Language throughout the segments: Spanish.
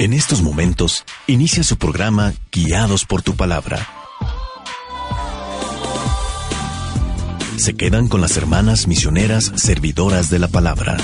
En estos momentos, inicia su programa Guiados por tu palabra. Se quedan con las hermanas misioneras servidoras de la palabra.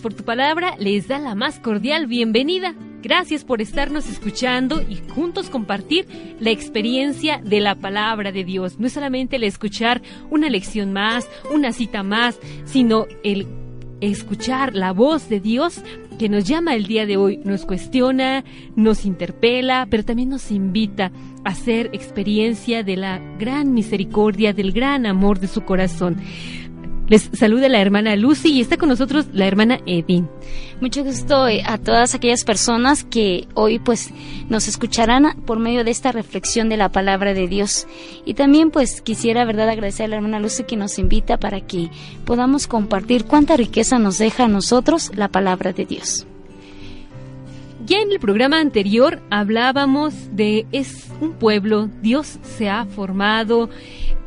Por tu palabra les da la más cordial bienvenida. Gracias por estarnos escuchando y juntos compartir la experiencia de la palabra de Dios. No es solamente el escuchar una lección más, una cita más, sino el escuchar la voz de Dios que nos llama el día de hoy, nos cuestiona, nos interpela, pero también nos invita a hacer experiencia de la gran misericordia, del gran amor de su corazón. Les saluda la hermana Lucy y está con nosotros la hermana Edith. Mucho gusto eh, a todas aquellas personas que hoy pues nos escucharán por medio de esta reflexión de la palabra de Dios. Y también pues quisiera, verdad, agradecer a la hermana Lucy que nos invita para que podamos compartir cuánta riqueza nos deja a nosotros la palabra de Dios. Ya en el programa anterior hablábamos de es un pueblo, Dios se ha formado,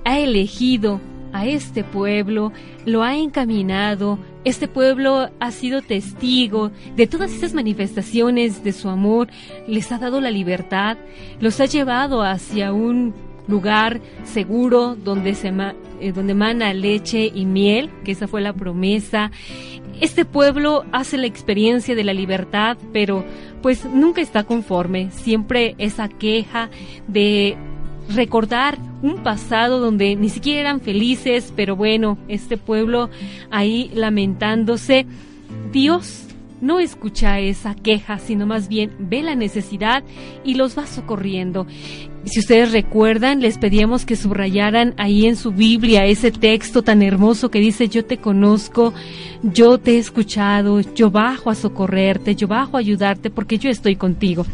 ha elegido a este pueblo, lo ha encaminado, este pueblo ha sido testigo de todas esas manifestaciones de su amor, les ha dado la libertad, los ha llevado hacia un lugar seguro donde se eh, donde mana leche y miel, que esa fue la promesa. Este pueblo hace la experiencia de la libertad, pero pues nunca está conforme, siempre esa queja de recordar un pasado donde ni siquiera eran felices, pero bueno, este pueblo ahí lamentándose. Dios no escucha esa queja, sino más bien ve la necesidad y los va socorriendo. Si ustedes recuerdan, les pedíamos que subrayaran ahí en su Biblia ese texto tan hermoso que dice, yo te conozco, yo te he escuchado, yo bajo a socorrerte, yo bajo a ayudarte porque yo estoy contigo.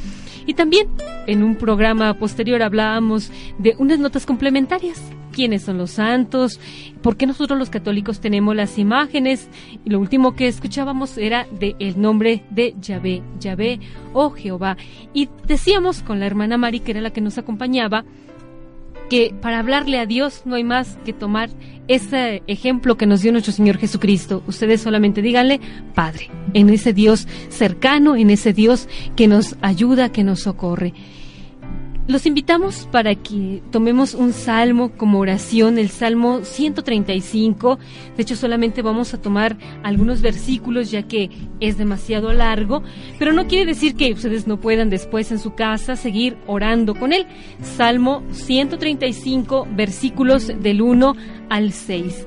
Y también en un programa posterior hablábamos de unas notas complementarias. ¿Quiénes son los santos? ¿Por qué nosotros los católicos tenemos las imágenes? Y lo último que escuchábamos era de el nombre de Yahvé, Yahvé o Jehová. Y decíamos con la hermana Mari, que era la que nos acompañaba, que para hablarle a Dios no hay más que tomar ese ejemplo que nos dio nuestro Señor Jesucristo. Ustedes solamente díganle, Padre, en ese Dios cercano, en ese Dios que nos ayuda, que nos socorre. Los invitamos para que tomemos un salmo como oración, el Salmo 135. De hecho, solamente vamos a tomar algunos versículos ya que es demasiado largo, pero no quiere decir que ustedes no puedan después en su casa seguir orando con él. Salmo 135, versículos del 1 al 6.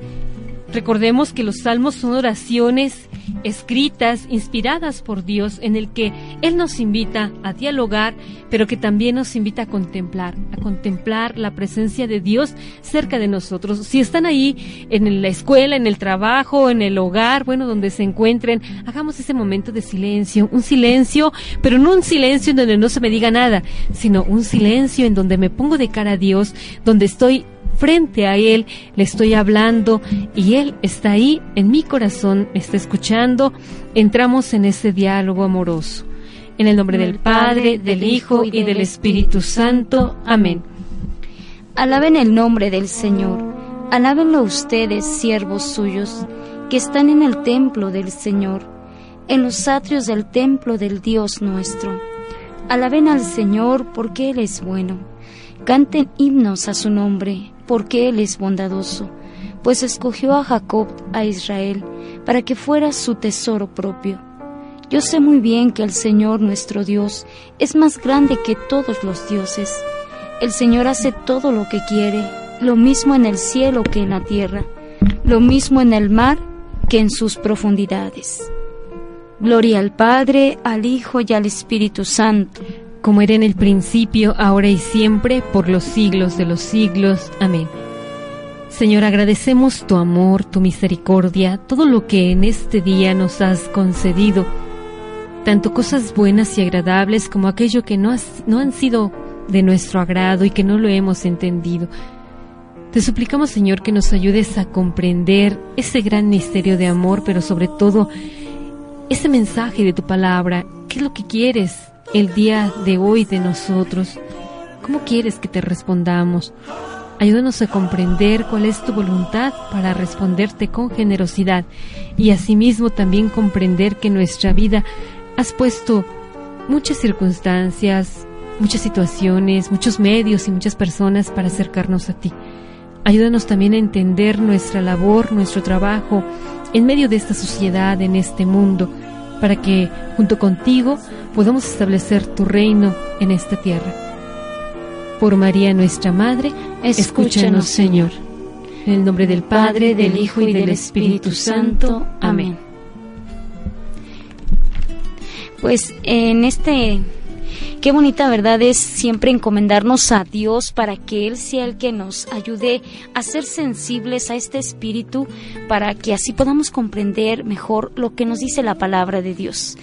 Recordemos que los salmos son oraciones escritas, inspiradas por Dios, en el que Él nos invita a dialogar, pero que también nos invita a contemplar, a contemplar la presencia de Dios cerca de nosotros. Si están ahí en la escuela, en el trabajo, en el hogar, bueno, donde se encuentren, hagamos ese momento de silencio, un silencio, pero no un silencio en donde no se me diga nada, sino un silencio en donde me pongo de cara a Dios, donde estoy frente a Él, le estoy hablando y Él está ahí en mi corazón, me está escuchando, entramos en ese diálogo amoroso. En el nombre del Padre, del Hijo y del Espíritu Santo. Amén. Alaben el nombre del Señor. Alábenlo ustedes, siervos suyos, que están en el templo del Señor, en los atrios del templo del Dios nuestro. Alaben al Señor porque Él es bueno. Canten himnos a su nombre porque Él es bondadoso, pues escogió a Jacob, a Israel, para que fuera su tesoro propio. Yo sé muy bien que el Señor nuestro Dios es más grande que todos los dioses. El Señor hace todo lo que quiere, lo mismo en el cielo que en la tierra, lo mismo en el mar que en sus profundidades. Gloria al Padre, al Hijo y al Espíritu Santo, como era en el principio, ahora y siempre, por los siglos de los siglos. Amén. Señor, agradecemos tu amor, tu misericordia, todo lo que en este día nos has concedido, tanto cosas buenas y agradables como aquello que no, no han sido de nuestro agrado y que no lo hemos entendido. Te suplicamos, Señor, que nos ayudes a comprender ese gran misterio de amor, pero sobre todo ese mensaje de tu palabra. ¿Qué es lo que quieres el día de hoy de nosotros? ¿Cómo quieres que te respondamos? Ayúdanos a comprender cuál es tu voluntad para responderte con generosidad y asimismo también comprender que en nuestra vida has puesto muchas circunstancias, muchas situaciones, muchos medios y muchas personas para acercarnos a ti. Ayúdanos también a entender nuestra labor, nuestro trabajo en medio de esta sociedad, en este mundo, para que junto contigo podamos establecer tu reino en esta tierra. Por María nuestra Madre, escúchanos Señor. En el nombre del Padre, del Hijo y del Espíritu Santo. Amén. Pues en este Qué bonita verdad es siempre encomendarnos a Dios para que Él sea el que nos ayude a ser sensibles a este espíritu, para que así podamos comprender mejor lo que nos dice la palabra de Dios.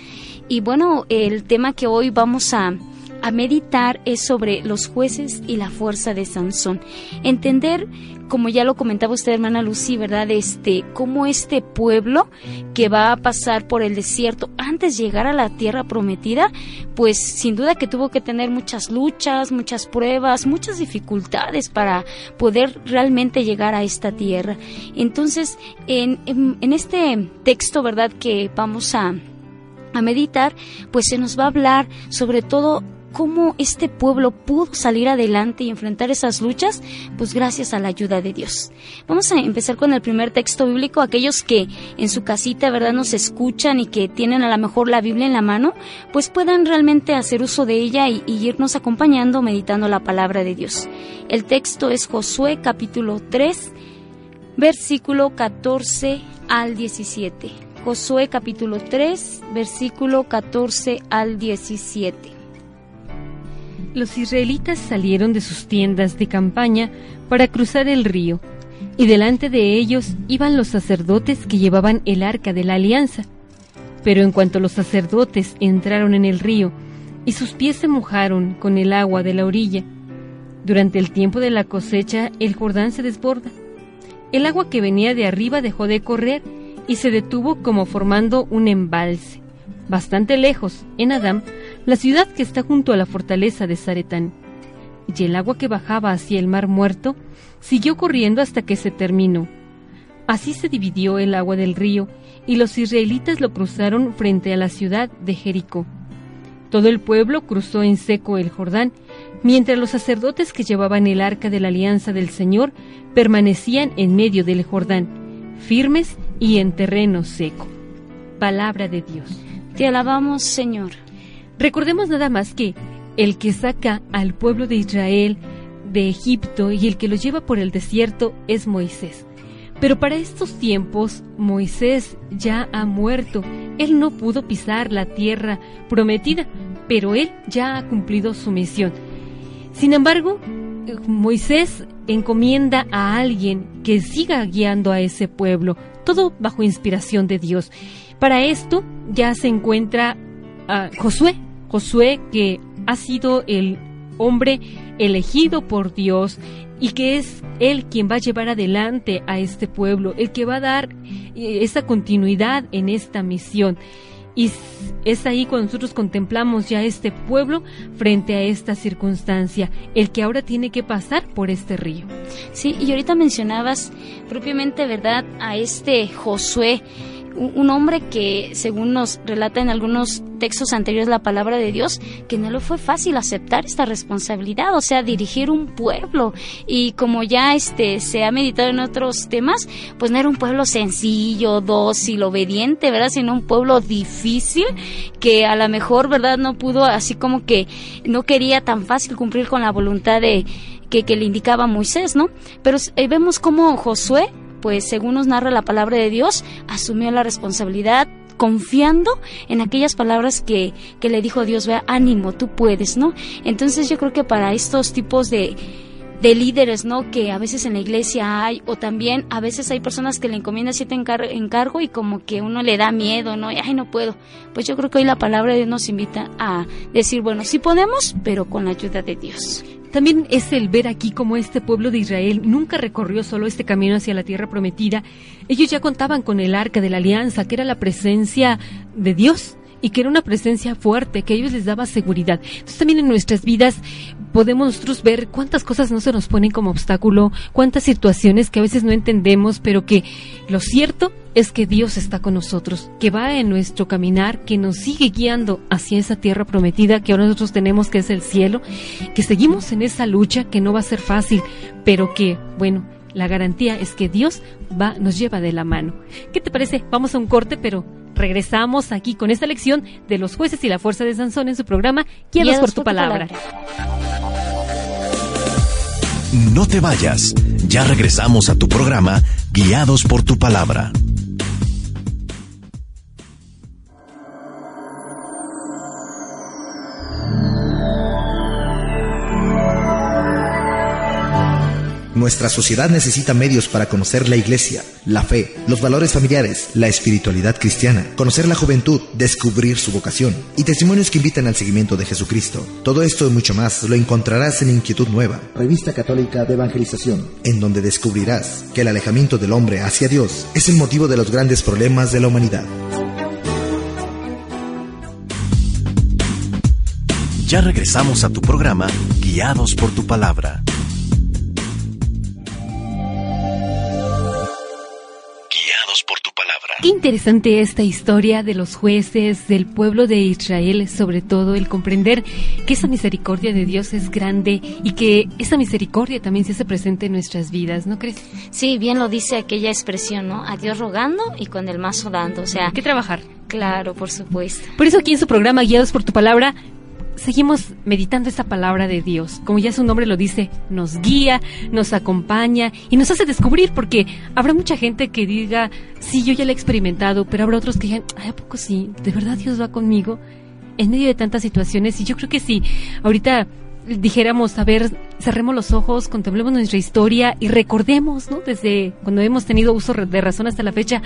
Y bueno, el tema que hoy vamos a, a meditar es sobre los jueces y la fuerza de Sansón. Entender como ya lo comentaba usted, hermana Lucy, ¿verdad? Este, cómo este pueblo que va a pasar por el desierto antes de llegar a la tierra prometida, pues sin duda que tuvo que tener muchas luchas, muchas pruebas, muchas dificultades para poder realmente llegar a esta tierra. Entonces, en, en, este texto, ¿verdad? Que vamos a, a meditar, pues se nos va a hablar sobre todo cómo este pueblo pudo salir adelante y enfrentar esas luchas, pues gracias a la ayuda de Dios. Vamos a empezar con el primer texto bíblico, aquellos que en su casita, ¿verdad?, nos escuchan y que tienen a lo mejor la Biblia en la mano, pues puedan realmente hacer uso de ella y, y irnos acompañando meditando la palabra de Dios. El texto es Josué capítulo 3, versículo 14 al 17. Josué capítulo 3, versículo 14 al 17. Los israelitas salieron de sus tiendas de campaña para cruzar el río, y delante de ellos iban los sacerdotes que llevaban el arca de la alianza. Pero en cuanto los sacerdotes entraron en el río, y sus pies se mojaron con el agua de la orilla, durante el tiempo de la cosecha el Jordán se desborda. El agua que venía de arriba dejó de correr y se detuvo como formando un embalse. Bastante lejos, en Adán, la ciudad que está junto a la fortaleza de Zaretán. Y el agua que bajaba hacia el mar muerto siguió corriendo hasta que se terminó. Así se dividió el agua del río, y los israelitas lo cruzaron frente a la ciudad de Jericó. Todo el pueblo cruzó en seco el Jordán, mientras los sacerdotes que llevaban el arca de la alianza del Señor permanecían en medio del Jordán, firmes y en terreno seco. Palabra de Dios. Te alabamos, Señor. Recordemos nada más que el que saca al pueblo de Israel de Egipto y el que lo lleva por el desierto es Moisés. Pero para estos tiempos Moisés ya ha muerto. Él no pudo pisar la tierra prometida, pero él ya ha cumplido su misión. Sin embargo, Moisés encomienda a alguien que siga guiando a ese pueblo, todo bajo inspiración de Dios. Para esto ya se encuentra a Josué, Josué que ha sido el hombre elegido por Dios y que es él quien va a llevar adelante a este pueblo, el que va a dar eh, esa continuidad en esta misión. Y es ahí cuando nosotros contemplamos ya este pueblo frente a esta circunstancia, el que ahora tiene que pasar por este río. Sí, y ahorita mencionabas propiamente, ¿verdad?, a este Josué un hombre que, según nos relata en algunos textos anteriores la palabra de Dios, que no le fue fácil aceptar esta responsabilidad, o sea, dirigir un pueblo. Y como ya este se ha meditado en otros temas, pues no era un pueblo sencillo, dócil, obediente, ¿verdad? Sino un pueblo difícil que a lo mejor, ¿verdad? No pudo, así como que no quería tan fácil cumplir con la voluntad de que, le indicaba Moisés, ¿no? Pero eh, vemos cómo Josué pues según nos narra la palabra de Dios, asumió la responsabilidad confiando en aquellas palabras que, que le dijo Dios, vea, ánimo, tú puedes, ¿no? Entonces yo creo que para estos tipos de, de líderes, ¿no? Que a veces en la iglesia hay, o también a veces hay personas que le encomiendan cierto encargo y como que uno le da miedo, ¿no? Y, ay, no puedo. Pues yo creo que hoy la palabra de Dios nos invita a decir, bueno, sí podemos, pero con la ayuda de Dios. También es el ver aquí cómo este pueblo de Israel nunca recorrió solo este camino hacia la tierra prometida. Ellos ya contaban con el arca de la alianza, que era la presencia de Dios y que era una presencia fuerte, que a ellos les daba seguridad. Entonces también en nuestras vidas podemos nosotros ver cuántas cosas no se nos ponen como obstáculo, cuántas situaciones que a veces no entendemos, pero que lo cierto es que Dios está con nosotros, que va en nuestro caminar, que nos sigue guiando hacia esa tierra prometida que ahora nosotros tenemos, que es el cielo, que seguimos en esa lucha que no va a ser fácil, pero que, bueno, la garantía es que Dios va, nos lleva de la mano. ¿Qué te parece? Vamos a un corte, pero regresamos aquí con esta lección de los jueces y la fuerza de Sansón en su programa Guiados, por, tu, palabra. No te vayas, ya regresamos a tu programa Guiados por tu palabra. Nuestra sociedad necesita medios para conocer la iglesia, la fe, los valores familiares, la espiritualidad cristiana, conocer la juventud, descubrir su vocación y testimonios que invitan al seguimiento de Jesucristo. Todo esto y mucho más lo encontrarás en Inquietud Nueva, revista católica de evangelización, en donde descubrirás que el alejamiento del hombre hacia Dios es el motivo de los grandes problemas de la humanidad. Ya regresamos a tu programa, Guiados por tu palabra. Qué interesante esta historia de los jueces, del pueblo de Israel, sobre todo el comprender que esa misericordia de Dios es grande y que esa misericordia también se hace presente en nuestras vidas, ¿no crees? Sí, bien lo dice aquella expresión, ¿no? A Dios rogando y con el mazo dando, o sea... Hay que trabajar. Claro, por supuesto. Por eso aquí en su programa Guiados por tu Palabra seguimos meditando esta palabra de Dios. Como ya su nombre lo dice, nos guía, nos acompaña y nos hace descubrir, porque habrá mucha gente que diga, sí, yo ya la he experimentado, pero habrá otros que digan, ¿a poco sí? ¿De verdad Dios va conmigo? En medio de tantas situaciones, y yo creo que sí, ahorita dijéramos, a ver, cerremos los ojos, contemplemos nuestra historia y recordemos, ¿no? Desde cuando hemos tenido uso de razón hasta la fecha,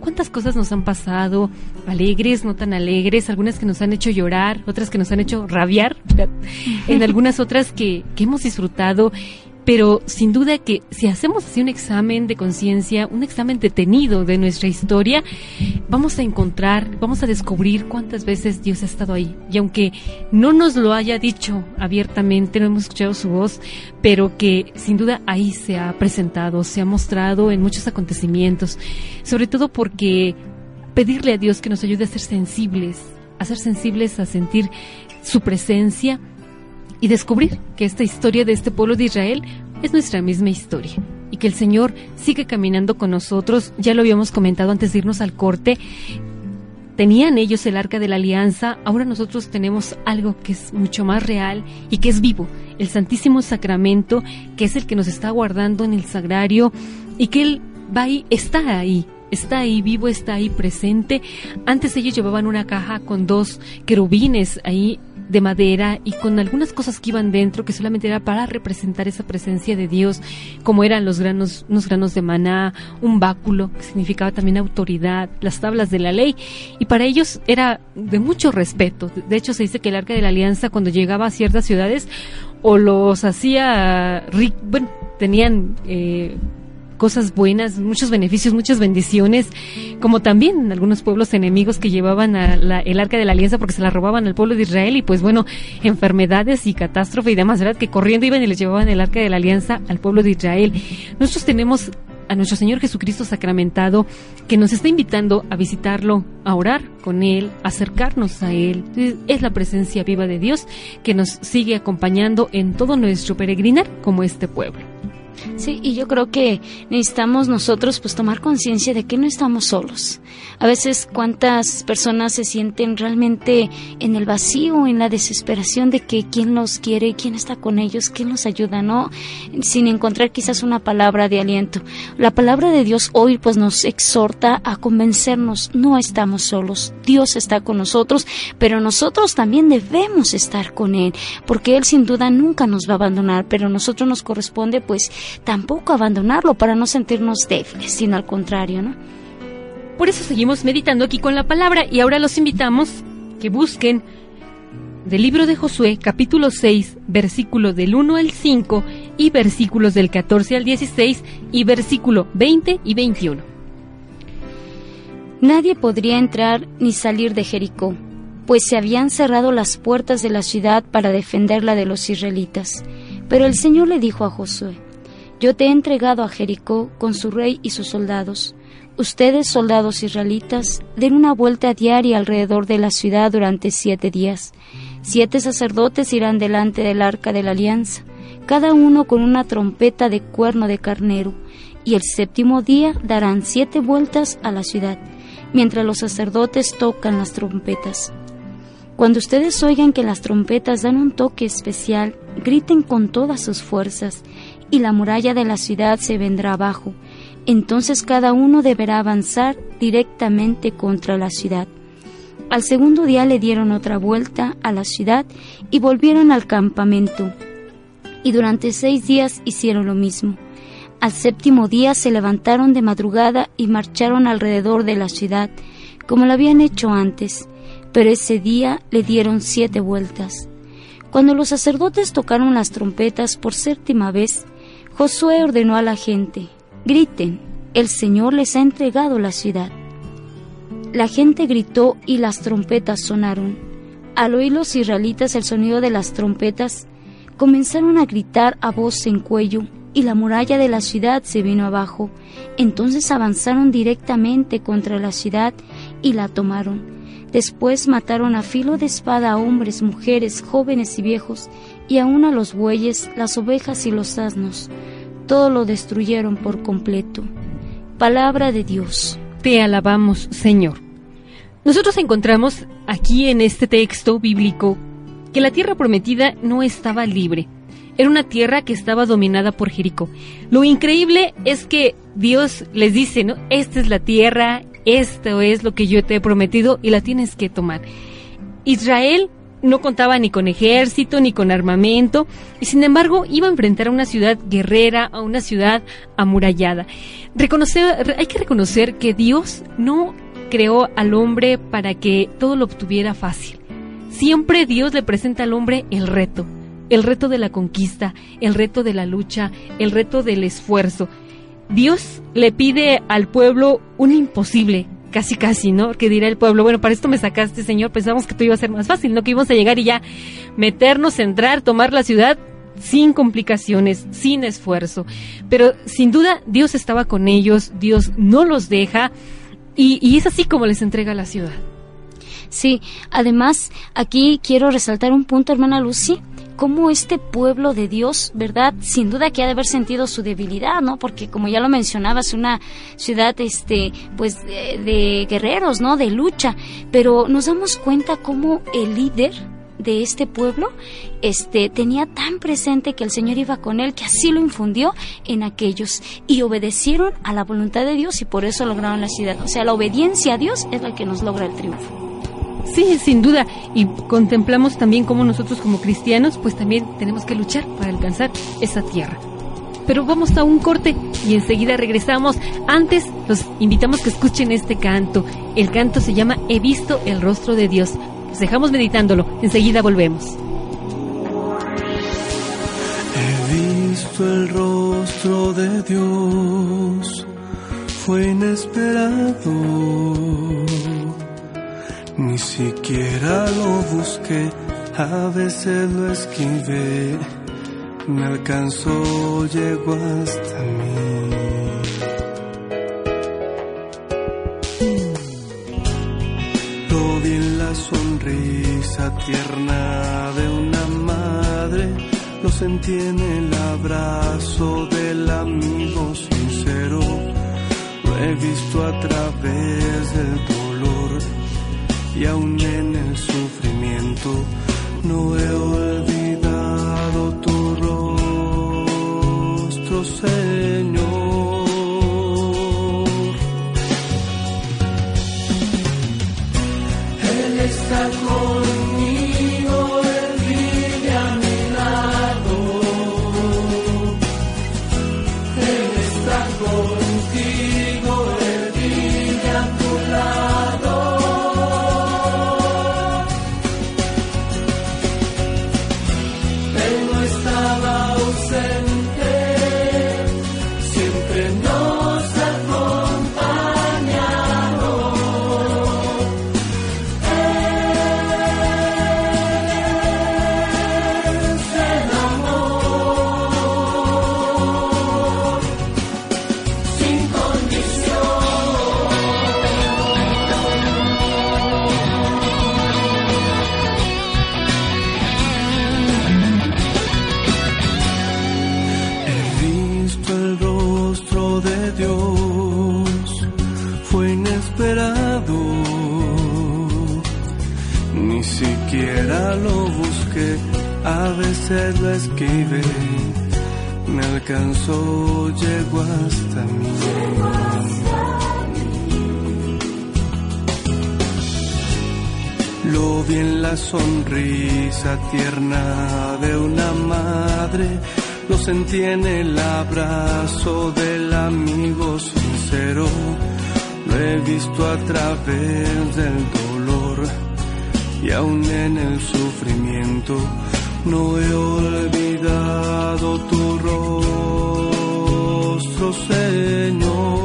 cuántas cosas nos han pasado, alegres, no tan alegres, algunas que nos han hecho llorar, otras que nos han hecho rabiar, en algunas otras que, que hemos disfrutado pero sin duda que si hacemos así un examen de conciencia, un examen detenido de nuestra historia, vamos a encontrar, vamos a descubrir cuántas veces Dios ha estado ahí. Y aunque no nos lo haya dicho abiertamente, no hemos escuchado su voz, pero que sin duda ahí se ha presentado, se ha mostrado en muchos acontecimientos, sobre todo porque pedirle a Dios que nos ayude a ser sensibles, a ser sensibles a sentir su presencia, y descubrir que esta historia de este pueblo de Israel es nuestra misma historia y que el Señor sigue caminando con nosotros. Ya lo habíamos comentado antes de irnos al corte. Tenían ellos el arca de la alianza, ahora nosotros tenemos algo que es mucho más real y que es vivo, el Santísimo Sacramento, que es el que nos está guardando en el sagrario y que Él va está ahí, está ahí vivo, está ahí presente. Antes ellos llevaban una caja con dos querubines ahí de madera y con algunas cosas que iban dentro que solamente era para representar esa presencia de Dios, como eran los granos, unos granos de maná, un báculo que significaba también autoridad, las tablas de la ley y para ellos era de mucho respeto. De hecho se dice que el arca de la alianza cuando llegaba a ciertas ciudades o los hacía, bueno, tenían eh, cosas buenas, muchos beneficios, muchas bendiciones, como también algunos pueblos enemigos que llevaban a la, el arca de la alianza porque se la robaban al pueblo de Israel y pues bueno, enfermedades y catástrofe y demás, ¿verdad? Que corriendo iban y les llevaban el arca de la alianza al pueblo de Israel. Nosotros tenemos a nuestro Señor Jesucristo sacramentado, que nos está invitando a visitarlo, a orar con Él, a acercarnos a Él. Es la presencia viva de Dios que nos sigue acompañando en todo nuestro peregrinar como este pueblo. Sí, y yo creo que necesitamos nosotros pues tomar conciencia de que no estamos solos. A veces cuántas personas se sienten realmente en el vacío, en la desesperación de que quién los quiere, quién está con ellos, quién los ayuda, ¿no? Sin encontrar quizás una palabra de aliento. La palabra de Dios hoy pues nos exhorta a convencernos, no estamos solos, Dios está con nosotros, pero nosotros también debemos estar con Él, porque Él sin duda nunca nos va a abandonar, pero a nosotros nos corresponde pues tampoco abandonarlo para no sentirnos débiles, sino al contrario, ¿no? Por eso seguimos meditando aquí con la palabra y ahora los invitamos que busquen del libro de Josué, capítulo 6, versículo del 1 al 5 y versículos del 14 al 16 y versículo 20 y 21. Nadie podría entrar ni salir de Jericó, pues se habían cerrado las puertas de la ciudad para defenderla de los israelitas. Pero el Señor le dijo a Josué, Yo te he entregado a Jericó con su rey y sus soldados. Ustedes, soldados israelitas, den una vuelta diaria alrededor de la ciudad durante siete días. Siete sacerdotes irán delante del arca de la alianza, cada uno con una trompeta de cuerno de carnero, y el séptimo día darán siete vueltas a la ciudad, mientras los sacerdotes tocan las trompetas. Cuando ustedes oigan que las trompetas dan un toque especial, griten con todas sus fuerzas, y la muralla de la ciudad se vendrá abajo, entonces cada uno deberá avanzar directamente contra la ciudad. Al segundo día le dieron otra vuelta a la ciudad y volvieron al campamento. Y durante seis días hicieron lo mismo. Al séptimo día se levantaron de madrugada y marcharon alrededor de la ciudad, como lo habían hecho antes, pero ese día le dieron siete vueltas. Cuando los sacerdotes tocaron las trompetas por séptima vez, Josué ordenó a la gente, Griten, el Señor les ha entregado la ciudad. La gente gritó y las trompetas sonaron. Al oír los israelitas el sonido de las trompetas, comenzaron a gritar a voz en cuello y la muralla de la ciudad se vino abajo. Entonces avanzaron directamente contra la ciudad y la tomaron. Después mataron a filo de espada a hombres, mujeres, jóvenes y viejos, y aun a los bueyes, las ovejas y los asnos todo lo destruyeron por completo. Palabra de Dios. Te alabamos, Señor. Nosotros encontramos aquí en este texto bíblico que la tierra prometida no estaba libre. Era una tierra que estaba dominada por Jericó. Lo increíble es que Dios les dice, ¿no? Esta es la tierra, esto es lo que yo te he prometido y la tienes que tomar. Israel no contaba ni con ejército ni con armamento y sin embargo iba a enfrentar a una ciudad guerrera, a una ciudad amurallada. Hay que reconocer que Dios no creó al hombre para que todo lo obtuviera fácil. Siempre Dios le presenta al hombre el reto, el reto de la conquista, el reto de la lucha, el reto del esfuerzo. Dios le pide al pueblo un imposible, casi casi, ¿no? Que dirá el pueblo, bueno, para esto me sacaste, Señor, pensamos que tú iba a ser más fácil, ¿no? Que íbamos a llegar y ya meternos, entrar, tomar la ciudad sin complicaciones, sin esfuerzo. Pero sin duda Dios estaba con ellos, Dios no los deja y, y es así como les entrega la ciudad. Sí, además aquí quiero resaltar un punto, hermana Lucy, cómo este pueblo de Dios, ¿verdad? Sin duda que ha de haber sentido su debilidad, ¿no? Porque como ya lo mencionabas, una ciudad, este, pues, de, de guerreros, ¿no? De lucha. Pero nos damos cuenta cómo el líder de este pueblo este tenía tan presente que el Señor iba con él que así lo infundió en aquellos y obedecieron a la voluntad de Dios y por eso lograron la ciudad. O sea, la obediencia a Dios es la que nos logra el triunfo. Sí, sin duda. Y contemplamos también cómo nosotros como cristianos, pues también tenemos que luchar para alcanzar esa tierra. Pero vamos a un corte y enseguida regresamos. Antes los invitamos que escuchen este canto. El canto se llama He visto el rostro de Dios. Los dejamos meditándolo. Enseguida volvemos. He visto el rostro de Dios, fue inesperado. Ni siquiera lo busqué, a veces lo esquivé, me alcanzó, llegó hasta mí. Lo vi en la sonrisa tierna de una madre, lo sentí en el abrazo del amigo sincero, lo he visto a través del dolor y aún en el sufrimiento no he olvidado tu rostro. Sonrisa tierna de una madre, lo sentí en el abrazo del amigo sincero, lo he visto a través del dolor y aún en el sufrimiento. No he olvidado tu rostro, Señor.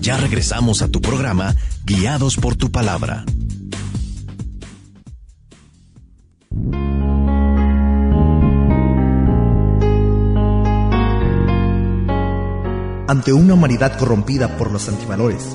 Ya regresamos a tu programa Guiados por tu palabra. ante una humanidad corrompida por los antivalores,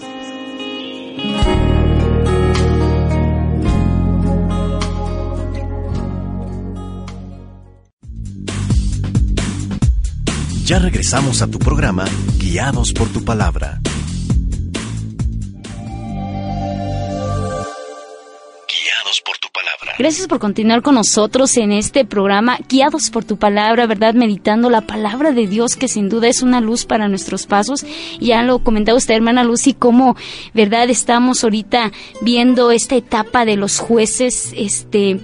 Ya regresamos a tu programa, guiados por tu palabra. Guiados por tu palabra. Gracias por continuar con nosotros en este programa, guiados por tu palabra, ¿verdad? Meditando la palabra de Dios, que sin duda es una luz para nuestros pasos. Ya lo comentaba usted, hermana Lucy, cómo, ¿verdad? Estamos ahorita viendo esta etapa de los jueces, este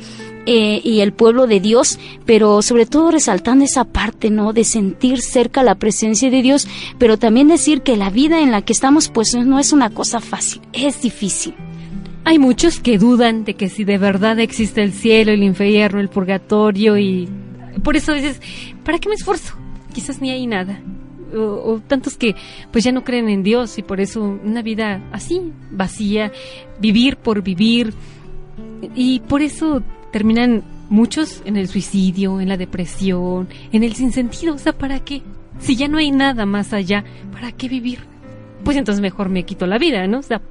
eh, y el pueblo de Dios, pero sobre todo resaltando esa parte, ¿no? De sentir cerca la presencia de Dios, pero también decir que la vida en la que estamos, pues no es una cosa fácil, es difícil. Hay muchos que dudan de que si de verdad existe el cielo, el infierno, el purgatorio y por eso dices, ¿para qué me esfuerzo? Quizás ni hay nada. O, o, tantos que pues ya no creen en Dios y por eso una vida así, vacía, vivir por vivir. Y por eso terminan muchos en el suicidio, en la depresión, en el sinsentido. O sea, ¿para qué? Si ya no hay nada más allá, ¿para qué vivir? Pues entonces mejor me quito la vida, ¿no? O sea,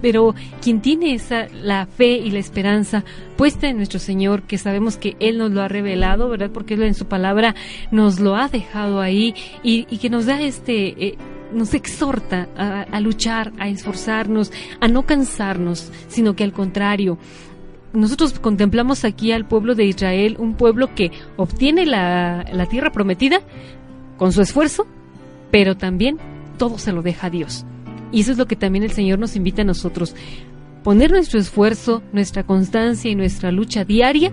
pero quien tiene esa la fe y la esperanza puesta en nuestro Señor, que sabemos que Él nos lo ha revelado, ¿verdad? Porque Él en su palabra nos lo ha dejado ahí y, que nos da este eh, nos exhorta a, luchar, a esforzarnos, a no cansarnos, sino que al contrario, nosotros contemplamos aquí al pueblo de Israel, un pueblo que obtiene la, tierra prometida con su esfuerzo, pero también todo se lo deja a Dios. Y eso es lo que también el Señor nos invita a nosotros, poner nuestro esfuerzo, nuestra constancia y nuestra lucha diaria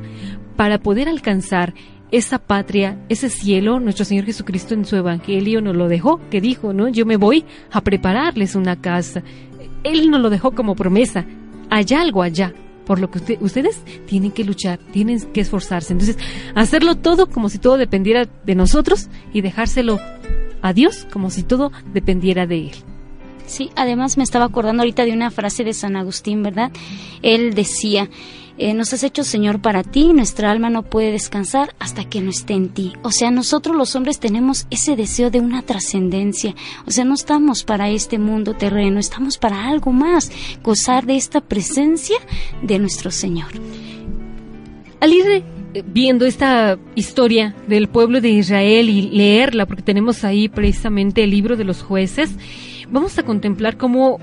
para poder alcanzar esa patria, ese cielo, nuestro Señor Jesucristo en su Evangelio nos lo dejó, que dijo, ¿no? Yo me voy a prepararles una casa. Él nos lo dejó como promesa. Hay algo allá, por lo que usted, ustedes tienen que luchar, tienen que esforzarse. Entonces, hacerlo todo como si todo dependiera de nosotros y dejárselo a Dios como si todo dependiera de Él. Sí, además me estaba acordando ahorita de una frase de San Agustín, ¿verdad? Él decía, eh, nos has hecho Señor para ti, nuestra alma no puede descansar hasta que no esté en ti. O sea, nosotros los hombres tenemos ese deseo de una trascendencia. O sea, no estamos para este mundo terreno, estamos para algo más, gozar de esta presencia de nuestro Señor. Al ir viendo esta historia del pueblo de Israel y leerla, porque tenemos ahí precisamente el libro de los jueces, vamos a contemplar cómo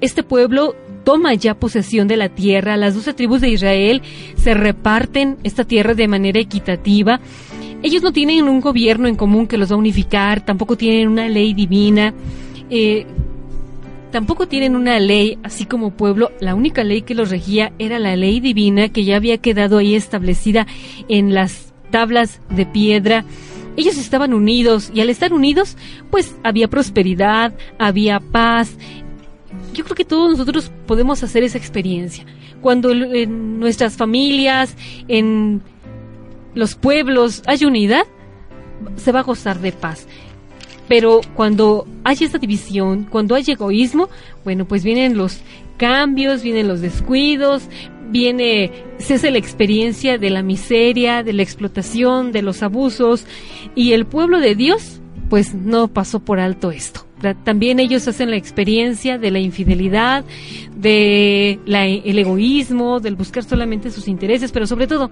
este pueblo toma ya posesión de la tierra, las doce tribus de Israel se reparten esta tierra de manera equitativa. Ellos no tienen un gobierno en común que los va a unificar, tampoco tienen una ley divina, eh, tampoco tienen una ley así como pueblo. La única ley que los regía era la ley divina que ya había quedado ahí establecida en las tablas de piedra ellos estaban unidos y al estar unidos, pues había prosperidad, había paz. Yo creo que todos nosotros podemos hacer esa experiencia. Cuando en nuestras familias, en los pueblos hay unidad, se va a gozar de paz. Pero cuando hay esta división, cuando hay egoísmo, bueno, pues vienen los cambios, vienen los descuidos, viene, se hace la experiencia de la miseria, de la explotación, de los abusos, y el pueblo de Dios, pues no pasó por alto esto. También ellos hacen la experiencia de la infidelidad, de el egoísmo, del buscar solamente sus intereses, pero sobre todo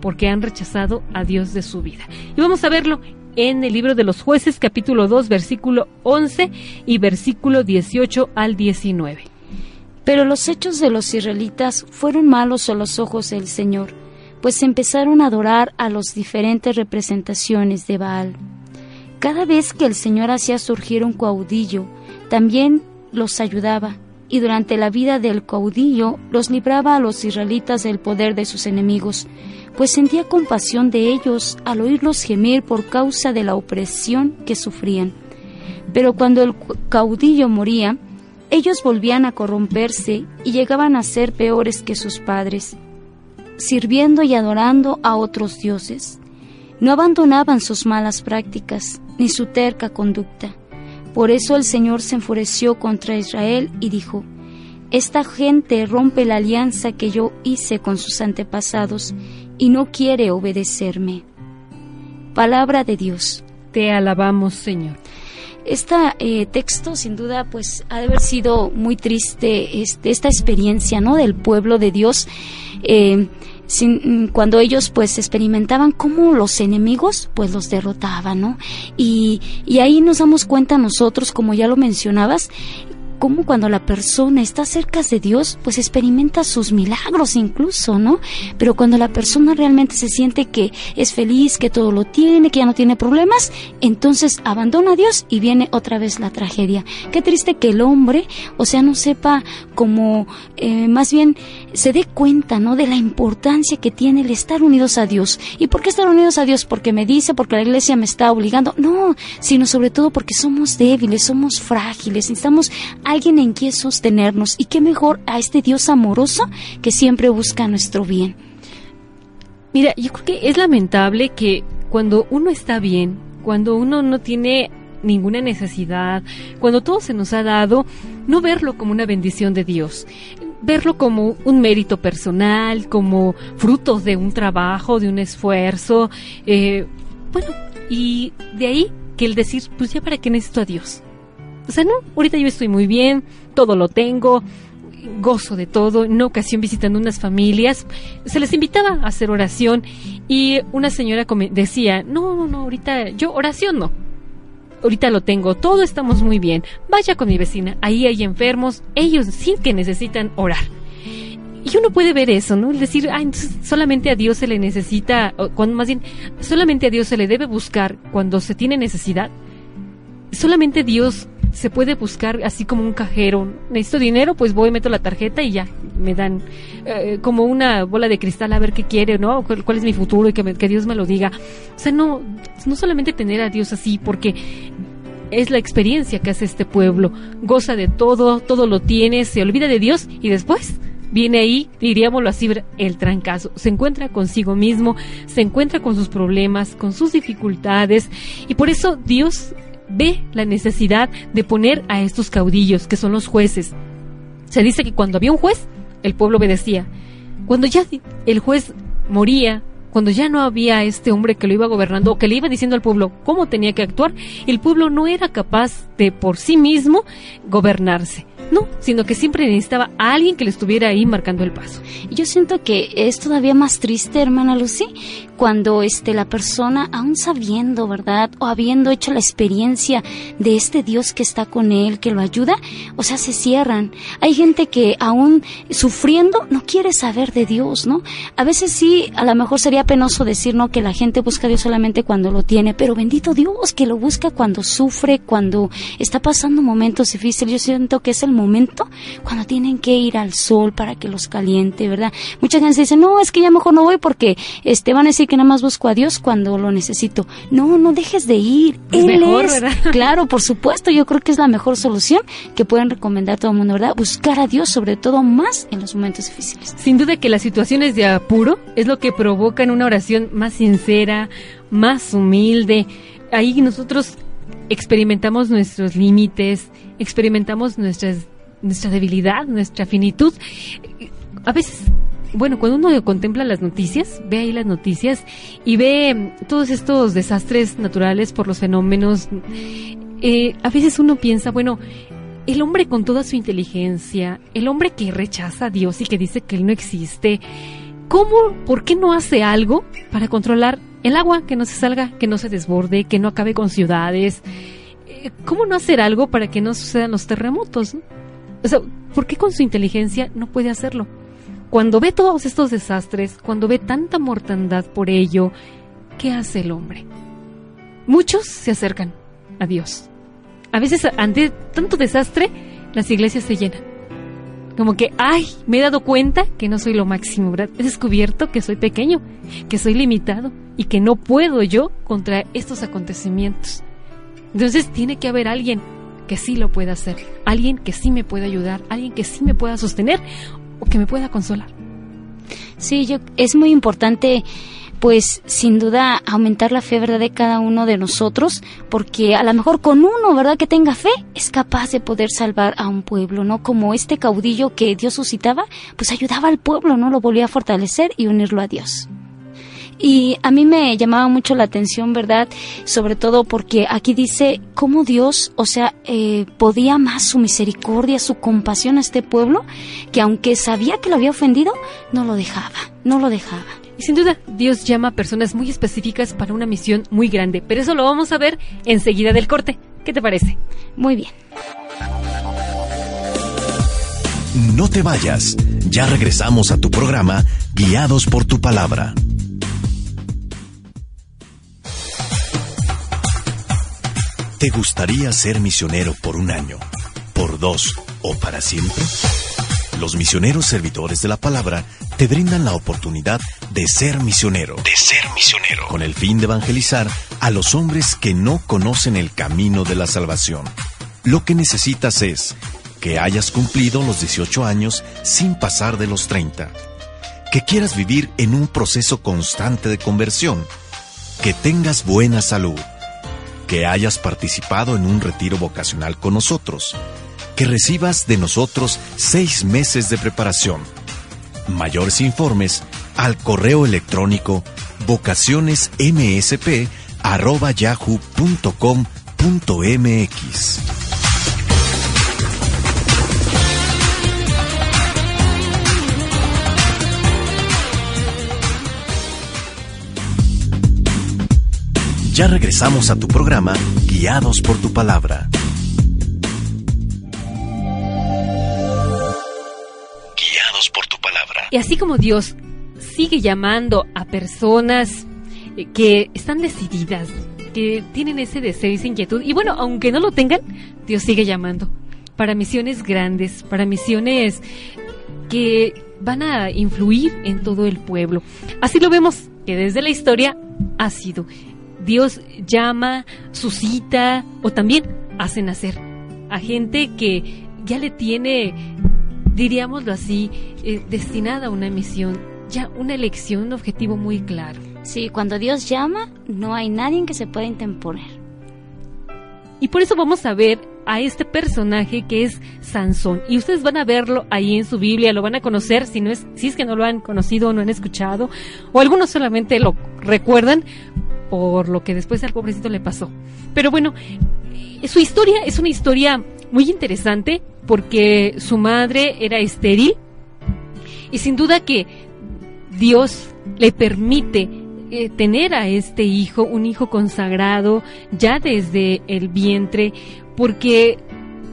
porque han rechazado a Dios de su vida. Y vamos a verlo en el libro de los jueces capítulo 2 versículo 11 y versículo 18 al 19. Pero los hechos de los israelitas fueron malos a los ojos del Señor, pues empezaron a adorar a las diferentes representaciones de Baal. Cada vez que el Señor hacía surgir un caudillo, también los ayudaba, y durante la vida del caudillo los libraba a los israelitas del poder de sus enemigos, pues sentía compasión de ellos al oírlos gemir por causa de la opresión que sufrían. Pero cuando el caudillo moría, ellos volvían a corromperse y llegaban a ser peores que sus padres, sirviendo y adorando a otros dioses. No abandonaban sus malas prácticas ni su terca conducta. Por eso el Señor se enfureció contra Israel y dijo, Esta gente rompe la alianza que yo hice con sus antepasados y no quiere obedecerme. Palabra de Dios. Te alabamos, Señor. Este eh, texto, sin duda, pues ha de haber sido muy triste este, esta experiencia, ¿no? Del pueblo de Dios, eh, sin, cuando ellos, pues, experimentaban cómo los enemigos, pues, los derrotaban, ¿no? Y, y ahí nos damos cuenta nosotros, como ya lo mencionabas, cómo cuando la persona está cerca de Dios, pues experimenta sus milagros incluso, ¿no? Pero cuando la persona realmente se siente que es feliz, que todo lo tiene, que ya no tiene problemas, entonces abandona a Dios y viene otra vez la tragedia. Qué triste que el hombre, o sea, no sepa como, eh, más bien se dé cuenta, ¿no? De la importancia que tiene el estar unidos a Dios. ¿Y por qué estar unidos a Dios? Porque me dice, porque la iglesia me está obligando. No, sino sobre todo porque somos débiles, somos frágiles, necesitamos alguien en quien sostenernos. Y qué mejor a este Dios amoroso que siempre busca nuestro bien. Mira, yo creo que es lamentable que cuando uno está bien, cuando uno no tiene ninguna necesidad, cuando todo se nos ha dado, no verlo como una bendición de Dios, verlo como un mérito personal, como frutos de un trabajo, de un esfuerzo, eh, bueno, y de ahí que el decir, pues ya para qué necesito a Dios. O sea, no, ahorita yo estoy muy bien, todo lo tengo, gozo de todo. En una ocasión visitando unas familias, se les invitaba a hacer oración y una señora decía, no, no, no, ahorita yo oración no. Ahorita lo tengo, todo estamos muy bien. Vaya con mi vecina, ahí hay enfermos, ellos sí que necesitan orar. Y uno puede ver eso, ¿no? El decir, ah, entonces solamente a Dios se le necesita, cuando más bien, solamente a Dios se le debe buscar cuando se tiene necesidad. Solamente Dios se puede buscar así como un cajero. Necesito dinero, pues voy, meto la tarjeta y ya me dan eh, como una bola de cristal a ver qué quiere, ¿no? ¿Cuál, es mi futuro y que, que Dios me lo diga? O sea, no, no solamente tener a Dios así, porque es la experiencia que hace este pueblo. Goza de todo, todo lo tiene, se olvida de Dios y después viene ahí, diríamoslo así, el trancazo. Se encuentra consigo mismo, se encuentra con sus problemas, con sus dificultades y por eso Dios ve la necesidad de poner a estos caudillos, que son los jueces. Se dice que cuando había un juez, el pueblo obedecía. Cuando ya el juez moría, cuando ya no había este hombre que lo iba gobernando o que le iba diciendo al pueblo cómo tenía que actuar, el pueblo no era capaz de por sí mismo gobernarse. No, sino que siempre necesitaba a alguien que le estuviera ahí marcando el paso. Yo siento que es todavía más triste, hermana Lucy, cuando este la persona, aún sabiendo, ¿verdad? O habiendo hecho la experiencia de este Dios que está con él, que lo ayuda, o sea, se cierran. Hay gente que aún sufriendo no quiere saber de Dios, ¿no? A veces sí, a lo mejor sería penoso decir, ¿no? Que la gente busca a Dios solamente cuando lo tiene, pero bendito Dios que lo busca cuando sufre, cuando está pasando momentos difíciles. Yo siento que es el momento cuando tienen que ir al sol para que los caliente, ¿verdad? Mucha gente dice, no, es que ya mejor no voy porque este, van a decir que nada más busco a Dios cuando lo necesito. No, no dejes de ir. Es mejor, ¿verdad? Claro, por supuesto, yo creo que es la mejor solución que pueden recomendar todo el mundo, ¿verdad? Buscar a Dios, sobre todo más en los momentos difíciles. Sin duda que las situaciones de apuro es lo que provocan una oración más sincera, más humilde. Ahí nosotros experimentamos nuestros límites, experimentamos nuestras nuestra debilidad, nuestra finitud. A veces, bueno, cuando uno contempla las noticias, ve ahí las noticias y ve todos estos desastres naturales por los fenómenos, eh, a veces uno piensa, bueno, el hombre con toda su inteligencia, el hombre que rechaza a Dios y que dice que Él no existe, ¿cómo, por qué no hace algo para controlar el agua, que no se salga, que no se desborde, que no acabe con ciudades? Eh, ¿Cómo no hacer algo para que no sucedan los terremotos? O sea, ¿por qué con su inteligencia no puede hacerlo? Cuando ve todos estos desastres, cuando ve tanta mortandad por ello, ¿qué hace el hombre? Muchos se acercan a Dios. A veces ante tanto desastre, las iglesias se llenan. Como que, ay, me he dado cuenta que no soy lo máximo. He descubierto que soy pequeño, que soy limitado y que no puedo yo contra estos acontecimientos. Entonces tiene que haber alguien que sí lo pueda hacer, alguien que sí me pueda ayudar, alguien que sí me pueda sostener o que me pueda consolar. Sí, yo es muy importante pues sin duda aumentar la fe, ¿verdad?, de cada uno de nosotros, porque a lo mejor con uno, ¿verdad?, que tenga fe, es capaz de poder salvar a un pueblo, ¿no? Como este caudillo que Dios suscitaba, pues ayudaba al pueblo, ¿no? Lo volvía a fortalecer y unirlo a Dios. Y a mí me llamaba mucho la atención, ¿verdad? Sobre todo porque aquí dice cómo Dios, o sea, eh, podía más su misericordia, su compasión a este pueblo, que aunque sabía que lo había ofendido, no lo dejaba, no lo dejaba. Y sin duda, Dios llama a personas muy específicas para una misión muy grande, pero eso lo vamos a ver enseguida del corte. ¿Qué te parece? Muy bien. No te vayas. Ya regresamos a tu programa Guiados por tu palabra. ¿Te gustaría ser misionero por un año, por dos o para siempre? Los misioneros servidores de la palabra te brindan la oportunidad de ser misionero. De ser misionero. Con el fin de evangelizar a los hombres que no conocen el camino de la salvación. Lo que necesitas es que hayas cumplido los 18 años sin pasar de los 30. Que quieras vivir en un proceso constante de conversión. Que tengas buena salud. Que hayas participado en un retiro vocacional con nosotros. Que recibas de nosotros seis meses de preparación. Mayores informes al correo electrónico vocacionesmsp.yahoo.com.mx. Ya regresamos a tu programa Guiados por tu palabra. Guiados por tu palabra. Y así como Dios sigue llamando a personas eh, que están decididas, que tienen ese deseo y esa inquietud, y bueno, aunque no lo tengan, Dios sigue llamando para misiones grandes, para misiones que van a influir en todo el pueblo. Así lo vemos que desde la historia ha sido. Dios llama, suscita o también hace nacer a gente que ya le tiene, diríamoslo así, eh, destinada a una misión, ya una elección, un objetivo muy claro. Sí, cuando Dios llama, no hay nadie que se pueda interponer. Y por eso vamos a ver a este personaje que es Sansón. Y ustedes van a verlo ahí en su Biblia, lo van a conocer si no es, si es que no lo han conocido o no han escuchado, o algunos solamente lo recuerdan por lo que después al pobrecito le pasó. Pero bueno, su historia es una historia muy interesante porque su madre era estéril y sin duda que Dios le permite eh, tener a este hijo, un hijo consagrado ya desde el vientre, porque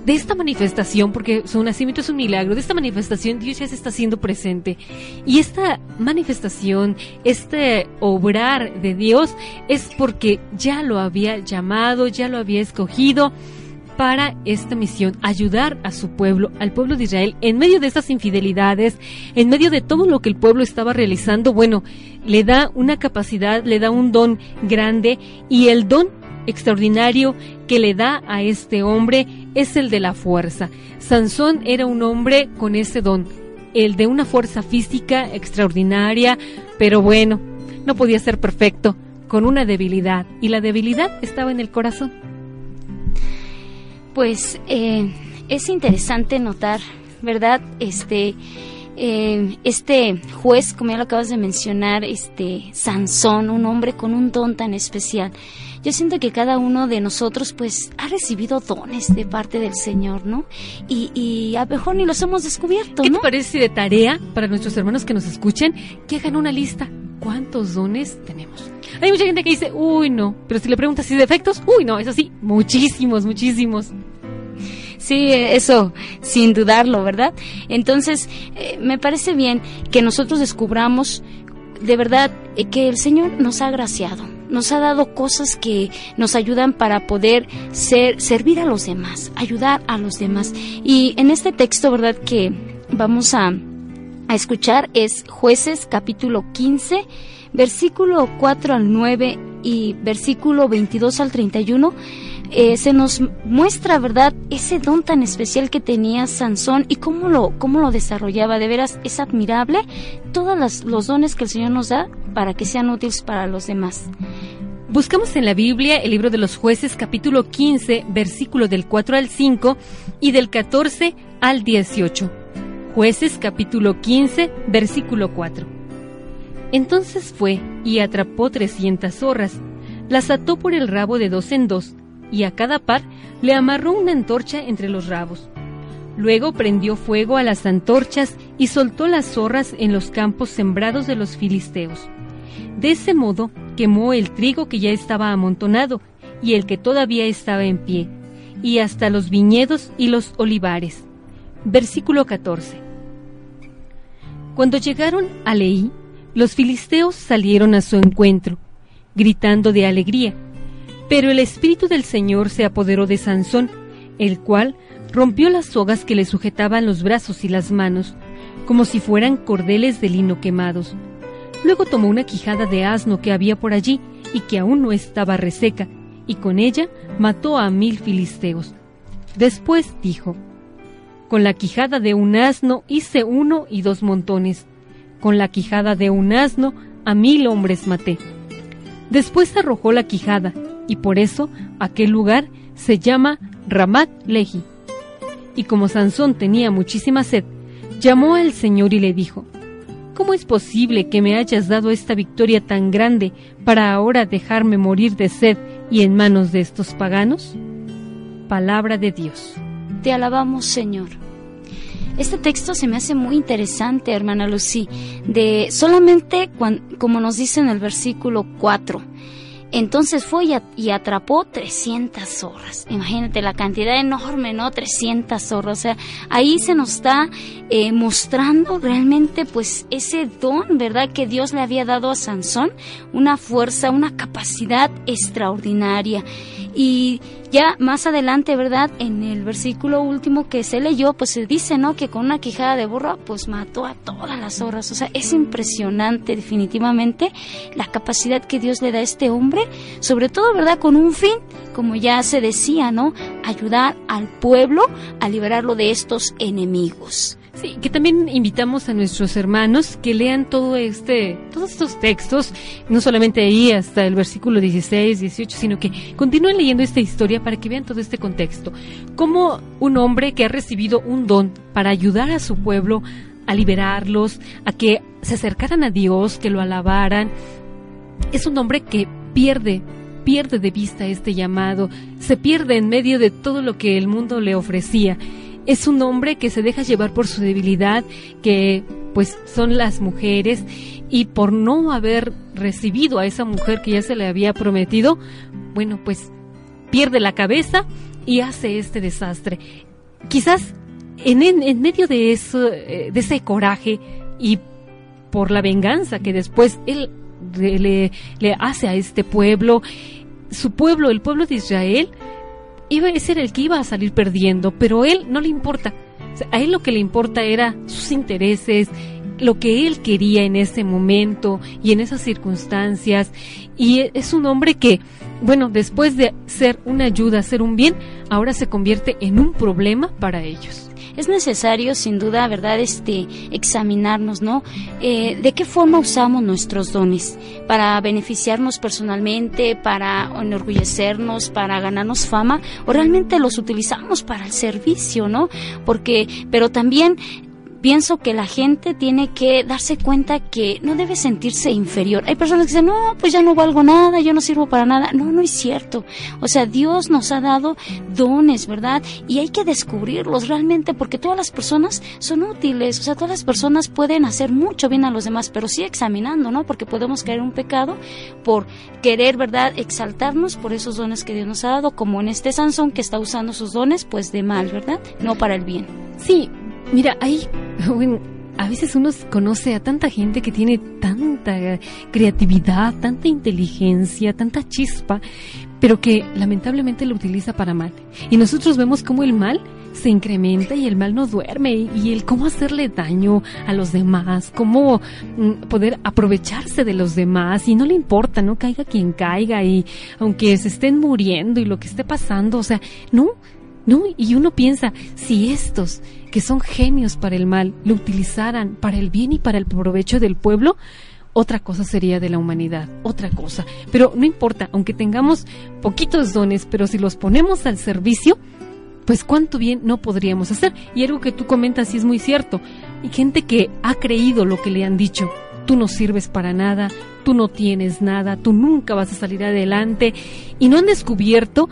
de esta manifestación, porque su nacimiento es un milagro, de esta manifestación Dios ya se está haciendo presente. Y esta manifestación, este obrar de Dios es porque ya lo había llamado, ya lo había escogido para esta misión, ayudar a su pueblo, al pueblo de Israel, en medio de estas infidelidades, en medio de todo lo que el pueblo estaba realizando, bueno, le da una capacidad, le da un don grande y el don extraordinario que le da a este hombre es el de la fuerza. Sansón era un hombre con ese don, el de una fuerza física extraordinaria, pero bueno, no podía ser perfecto, con una debilidad, y la debilidad estaba en el corazón. Pues eh, es interesante notar, ¿verdad? Este, eh, este juez, como ya lo acabas de mencionar, este Sansón, un hombre con un don tan especial. Yo siento que cada uno de nosotros, pues, ha recibido dones de parte del Señor, ¿no? Y, y a lo mejor ni los hemos descubierto, ¿Qué ¿no? te parece de tarea para nuestros hermanos que nos escuchen que hagan una lista? ¿Cuántos dones tenemos? Hay mucha gente que dice, uy, no. Pero si le preguntas si defectos, uy, no, eso sí, muchísimos, muchísimos. Sí, eso, sin dudarlo, ¿verdad? Entonces, eh, me parece bien que nosotros descubramos de verdad eh, que el Señor nos ha agraciado, nos ha dado cosas que nos ayudan para poder ser, servir a los demás, ayudar a los demás. Y en este texto, ¿verdad? Que vamos a, a escuchar es Jueces capítulo 15, versículo 4 al 9 y versículo 22 al 31 eh, se nos muestra, ¿verdad?, ese don tan especial que tenía Sansón y cómo lo, cómo lo desarrollaba. De veras, es admirable todos los dones que el Señor nos da para que sean útiles para los demás. Buscamos en la Biblia el libro de los jueces capítulo 15, versículo del 4 al 5 y del 14 al 18. Jueces capítulo 15, versículo 4. Entonces fue y atrapó trescientas zorras, las ató por el rabo de dos en dos, y a cada par le amarró una antorcha entre los rabos. Luego prendió fuego a las antorchas y soltó las zorras en los campos sembrados de los filisteos. De ese modo quemó el trigo que ya estaba amontonado y el que todavía estaba en pie, y hasta los viñedos y los olivares. Versículo 14. Cuando llegaron a Leí, los filisteos salieron a su encuentro, gritando de alegría. Pero el Espíritu del Señor se apoderó de Sansón, el cual rompió las sogas que le sujetaban los brazos y las manos, como si fueran cordeles de lino quemados. Luego tomó una quijada de asno que había por allí y que aún no estaba reseca, y con ella mató a mil filisteos. Después dijo, Con la quijada de un asno hice uno y dos montones. Con la quijada de un asno a mil hombres maté. Después arrojó la quijada, y por eso aquel lugar se llama Ramat Lehi. Y como Sansón tenía muchísima sed, llamó al Señor y le dijo, ¿Cómo es posible que me hayas dado esta victoria tan grande para ahora dejarme morir de sed y en manos de estos paganos? Palabra de Dios. Te alabamos, Señor. Este texto se me hace muy interesante, hermana Lucy, de solamente como nos dice en el versículo 4, entonces fue y, atrapó 300 zorras. Imagínate la cantidad enorme, ¿no? 300 zorras. O sea, ahí se nos está eh, mostrando realmente pues ese don, ¿verdad? Que Dios le había dado a Sansón. Una fuerza, una capacidad extraordinaria. Y ya más adelante, ¿verdad? En el versículo último que se leyó, pues se dice, ¿no? Que con una quijada de burro, pues mató a todas las horas. O sea, es impresionante definitivamente la capacidad que Dios le da a este hombre, sobre todo, ¿verdad? Con un fin, como ya se decía, ¿no? Ayudar al pueblo a liberarlo de estos enemigos. Sí, que también invitamos a nuestros hermanos que lean todo este, todos estos textos, no solamente ahí hasta el versículo 16, 18, sino que continúen leyendo esta historia para que vean todo este contexto. Como un hombre que ha recibido un don para ayudar a su pueblo a liberarlos, a que se acercaran a Dios, que lo alabaran, es un hombre que pierde pierde de vista este llamado, se pierde en medio de todo lo que el mundo le ofrecía es un hombre que se deja llevar por su debilidad, que pues son las mujeres y por no haber recibido a esa mujer que ya se le había prometido, bueno, pues pierde la cabeza y hace este desastre. Quizás en, en, medio de eso, eh, de ese coraje y por la venganza que después él le, le hace a este pueblo, su pueblo, el pueblo de Israel, iba a ser el que iba a salir perdiendo, pero él no le importa. a él lo que le importa era sus intereses, lo que él quería en ese momento y en esas circunstancias. Y es un hombre que, bueno, después de ser una ayuda, ser un bien, ahora se convierte en un problema para ellos es necesario sin duda, ¿verdad?, este, examinarnos, ¿no? Eh, ¿De qué forma usamos nuestros dones? ¿Para beneficiarnos personalmente, para enorgullecernos, para ganarnos fama? ¿O realmente los utilizamos para el servicio, ¿no? Porque, pero también pienso que la gente tiene que darse cuenta que no debe sentirse inferior. Hay personas que dicen, no, pues ya no valgo nada, yo no sirvo para nada. No, no es cierto. O sea, Dios nos ha dado dones, ¿verdad? Y hay que descubrirlos realmente porque todas las personas son útiles. O sea, todas las personas pueden hacer mucho bien a los demás, pero sí examinando, ¿no? Porque podemos caer en un pecado por querer, ¿verdad? Exaltarnos por esos dones que Dios nos ha dado, como en este Sansón que está usando sus dones, pues de mal, ¿verdad? No para el bien. Sí, Mira, hay, a veces uno conoce a tanta gente que tiene tanta creatividad, tanta inteligencia, tanta chispa, pero que lamentablemente lo utiliza para mal. Y nosotros vemos cómo el mal se incrementa y el mal no duerme y el cómo hacerle daño a los demás, cómo mm, poder aprovecharse de los demás y no le importa, no caiga quien caiga y aunque se estén muriendo y lo que esté pasando, o sea, no, no, y uno piensa, si estos que son genios para el mal lo utilizaran para el bien y para el provecho del pueblo, otra cosa sería de la humanidad, otra cosa. Pero no importa, aunque tengamos poquitos dones, pero si los ponemos al servicio, pues cuánto bien no podríamos hacer. Y algo que tú comentas sí es muy cierto. Hay gente que ha creído lo que le han dicho. Tú no sirves para nada, tú no tienes nada, tú nunca vas a salir adelante. Y no han descubierto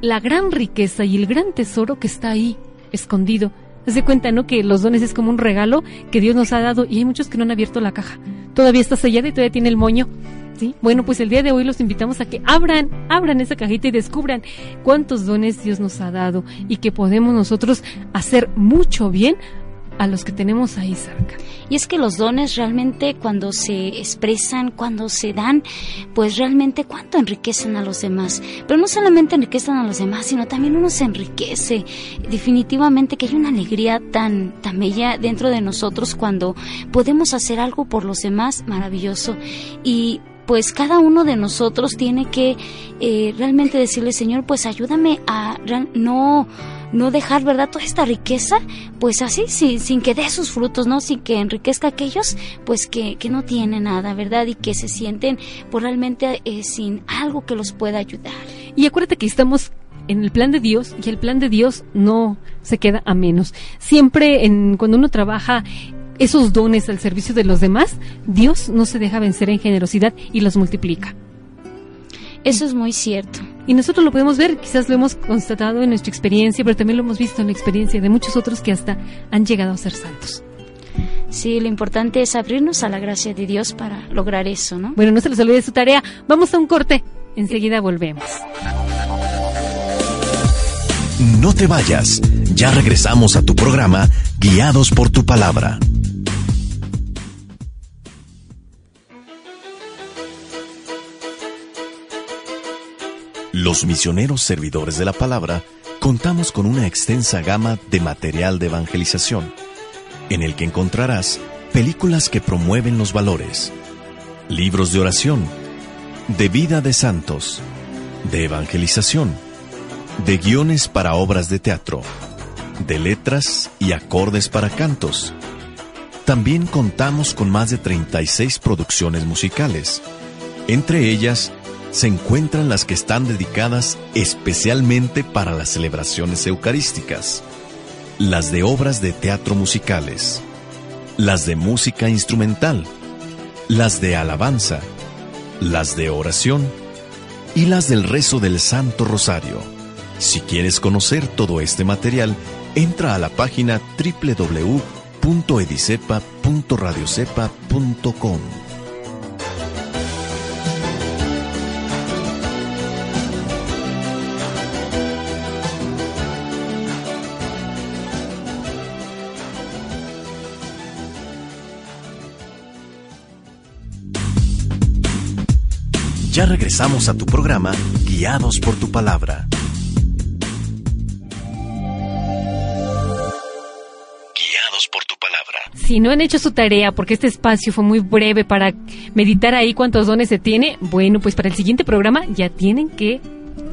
la gran riqueza y el gran tesoro que está ahí, escondido. Se cuenta, ¿no? Que los dones es como un regalo que Dios nos ha dado y hay muchos que no han abierto la caja. Todavía está sellada y todavía tiene el moño. ¿Sí? Bueno, pues el día de hoy los invitamos a que abran, abran esa cajita y descubran cuántos dones Dios nos ha dado y que podemos nosotros hacer mucho bien a los que tenemos ahí cerca. Y es que los dones realmente cuando se expresan, cuando se dan, pues realmente cuánto enriquecen a los demás. Pero no solamente enriquecen a los demás, sino también uno se enriquece. Definitivamente que hay una alegría tan, tan bella dentro de nosotros cuando podemos hacer algo por los demás, maravilloso. Y pues cada uno de nosotros tiene que eh, realmente decirle, Señor, pues ayúdame a no no dejar, ¿verdad? Toda esta riqueza, pues así, sin, sin que dé sus frutos, ¿no? Sin que enriquezca a aquellos, pues que, que no tienen nada, ¿verdad? Y que se sienten pues, realmente eh, sin algo que los pueda ayudar. Y acuérdate que estamos en el plan de Dios y el plan de Dios no se queda a menos. Siempre en, cuando uno trabaja esos dones al servicio de los demás, Dios no se deja vencer en generosidad y los multiplica. Eso es muy cierto. Y nosotros lo podemos ver, quizás lo hemos constatado en nuestra experiencia, pero también lo hemos visto en la experiencia de muchos otros que hasta han llegado a ser santos. Sí, lo importante es abrirnos a la gracia de Dios para lograr eso, ¿no? Bueno, no se les olvide su tarea. Vamos a un corte. Enseguida volvemos. No te vayas. Ya regresamos a tu programa Guiados por tu palabra. Los misioneros servidores de la palabra contamos con una extensa gama de material de evangelización, en el que encontrarás películas que promueven los valores, libros de oración, de vida de santos, de evangelización, de guiones para obras de teatro, de letras y acordes para cantos. También contamos con más de 36 producciones musicales, entre ellas se encuentran las que están dedicadas especialmente para las celebraciones eucarísticas, las de obras de teatro musicales, las de música instrumental, las de alabanza, las de oración y las del rezo del Santo Rosario. Si quieres conocer todo este material, entra a la página www.edicepa.radiocepa.com. Ya regresamos a tu programa Guiados por tu palabra. Guiados por tu palabra. Si no han hecho su tarea, porque este espacio fue muy breve para meditar ahí cuántos dones se tiene, bueno, pues para el siguiente programa ya tienen que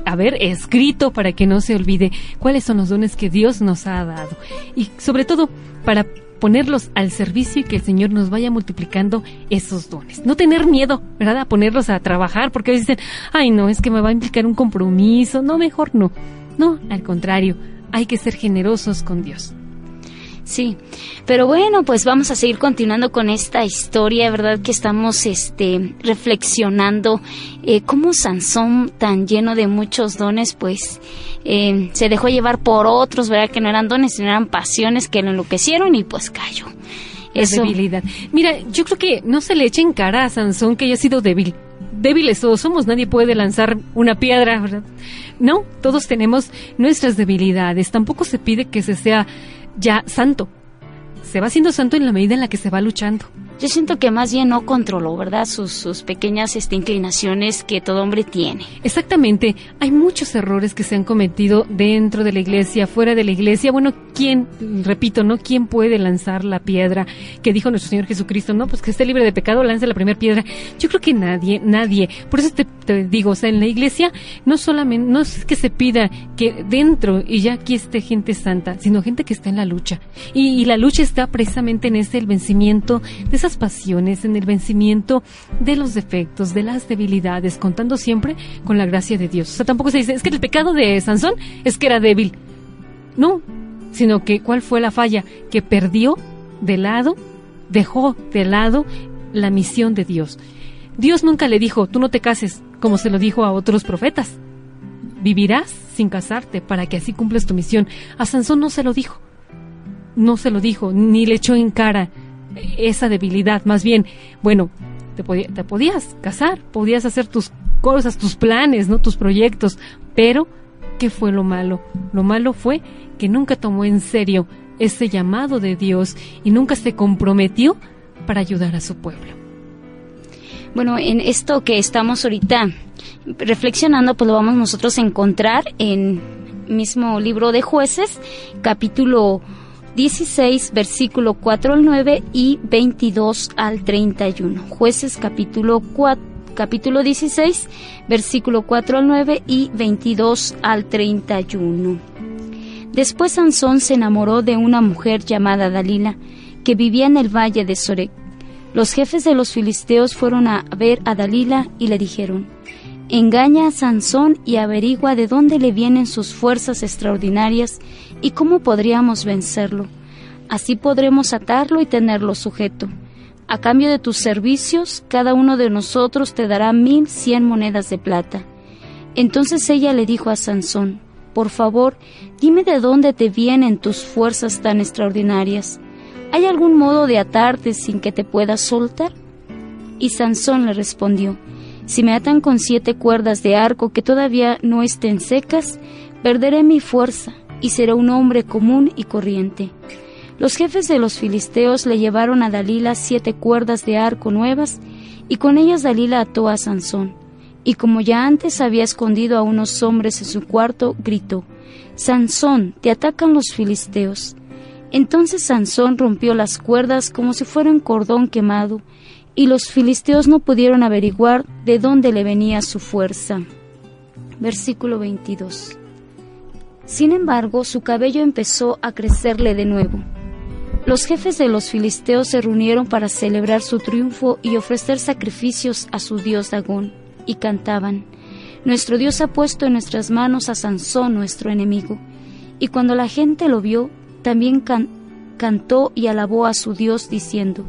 haber escrito para que no se olvide cuáles son los dones que Dios nos ha dado. Y sobre todo, para ponerlos al servicio y que el Señor nos vaya multiplicando esos dones. No tener miedo, ¿verdad? A ponerlos a trabajar, porque dicen, ay, no, es que me va a implicar un compromiso. No, mejor no. No, al contrario, hay que ser generosos con Dios. Sí, pero bueno, pues vamos a seguir continuando con esta historia, ¿verdad? Que estamos este, reflexionando eh, cómo Sansón, tan lleno de muchos dones, pues eh, se dejó llevar por otros, ¿verdad? Que no eran dones, sino eran pasiones que lo enloquecieron y pues cayó. Eso. debilidad. Mira, yo creo que no se le eche en cara a Sansón que haya sido débil. Débiles todos somos, nadie puede lanzar una piedra, ¿verdad? No, todos tenemos nuestras debilidades. Tampoco se pide que se sea ya santo. Se va siendo santo en la medida en la que se va luchando. Yo siento que más bien no controló, ¿verdad? Sus, sus pequeñas este, inclinaciones que todo hombre tiene. Exactamente. Hay muchos errores que se han cometido dentro de la iglesia, fuera de la iglesia. Bueno, ¿quién, repito, no? ¿Quién puede lanzar la piedra que dijo nuestro Señor Jesucristo? No, pues que esté libre de pecado, lance la primera piedra. Yo creo que nadie, nadie. Por eso te, te digo, o sea, en la iglesia no solamente, no es que se pida que dentro y ya aquí esté gente santa, sino gente que está en la lucha. Y, la lucha está precisamente en ese, el vencimiento de esa pasiones, en el vencimiento de los defectos, de las debilidades, contando siempre con la gracia de Dios. O sea, tampoco se dice, es que el pecado de Sansón es que era débil. No, sino que cuál fue la falla, que perdió de lado, dejó de lado la misión de Dios. Dios nunca le dijo, tú no te cases, como se lo dijo a otros profetas. Vivirás sin casarte para que así cumplas tu misión. A Sansón no se lo dijo. No se lo dijo, ni le echó en cara esa debilidad, más bien, bueno, te, te podías casar, podías hacer tus cosas, tus planes, ¿no? tus proyectos, pero ¿qué fue lo malo? Lo malo fue que nunca tomó en serio ese llamado de Dios y nunca se comprometió para ayudar a su pueblo. Bueno, en esto que estamos ahorita reflexionando, pues lo vamos nosotros a encontrar en mismo libro de jueces, capítulo 16, versículo 4 al 9 y 22 al 31. Jueces capítulo 4, capítulo 16, versículo 4 al 9 y 22 al 31. Después Sansón se enamoró de una mujer llamada Dalila, que vivía en el valle de Sorek. Los jefes de los filisteos fueron a ver a Dalila y le dijeron, Engaña a Sansón y averigua de dónde le vienen sus fuerzas extraordinarias y cómo podríamos vencerlo. Así podremos atarlo y tenerlo sujeto. A cambio de tus servicios, cada uno de nosotros te dará mil cien monedas de plata. Entonces ella le dijo a Sansón, Por favor, dime de dónde te vienen tus fuerzas tan extraordinarias. ¿Hay algún modo de atarte sin que te puedas soltar? Y Sansón le respondió, si me atan con siete cuerdas de arco que todavía no estén secas, perderé mi fuerza y seré un hombre común y corriente. Los jefes de los filisteos le llevaron a Dalila siete cuerdas de arco nuevas, y con ellas Dalila ató a Sansón. Y como ya antes había escondido a unos hombres en su cuarto, gritó, Sansón, te atacan los filisteos. Entonces Sansón rompió las cuerdas como si fuera un cordón quemado, y los filisteos no pudieron averiguar de dónde le venía su fuerza. Versículo 22. Sin embargo, su cabello empezó a crecerle de nuevo. Los jefes de los filisteos se reunieron para celebrar su triunfo y ofrecer sacrificios a su dios Dagón, y cantaban, Nuestro Dios ha puesto en nuestras manos a Sansón, nuestro enemigo. Y cuando la gente lo vio, también cantó y alabó a su Dios, diciendo,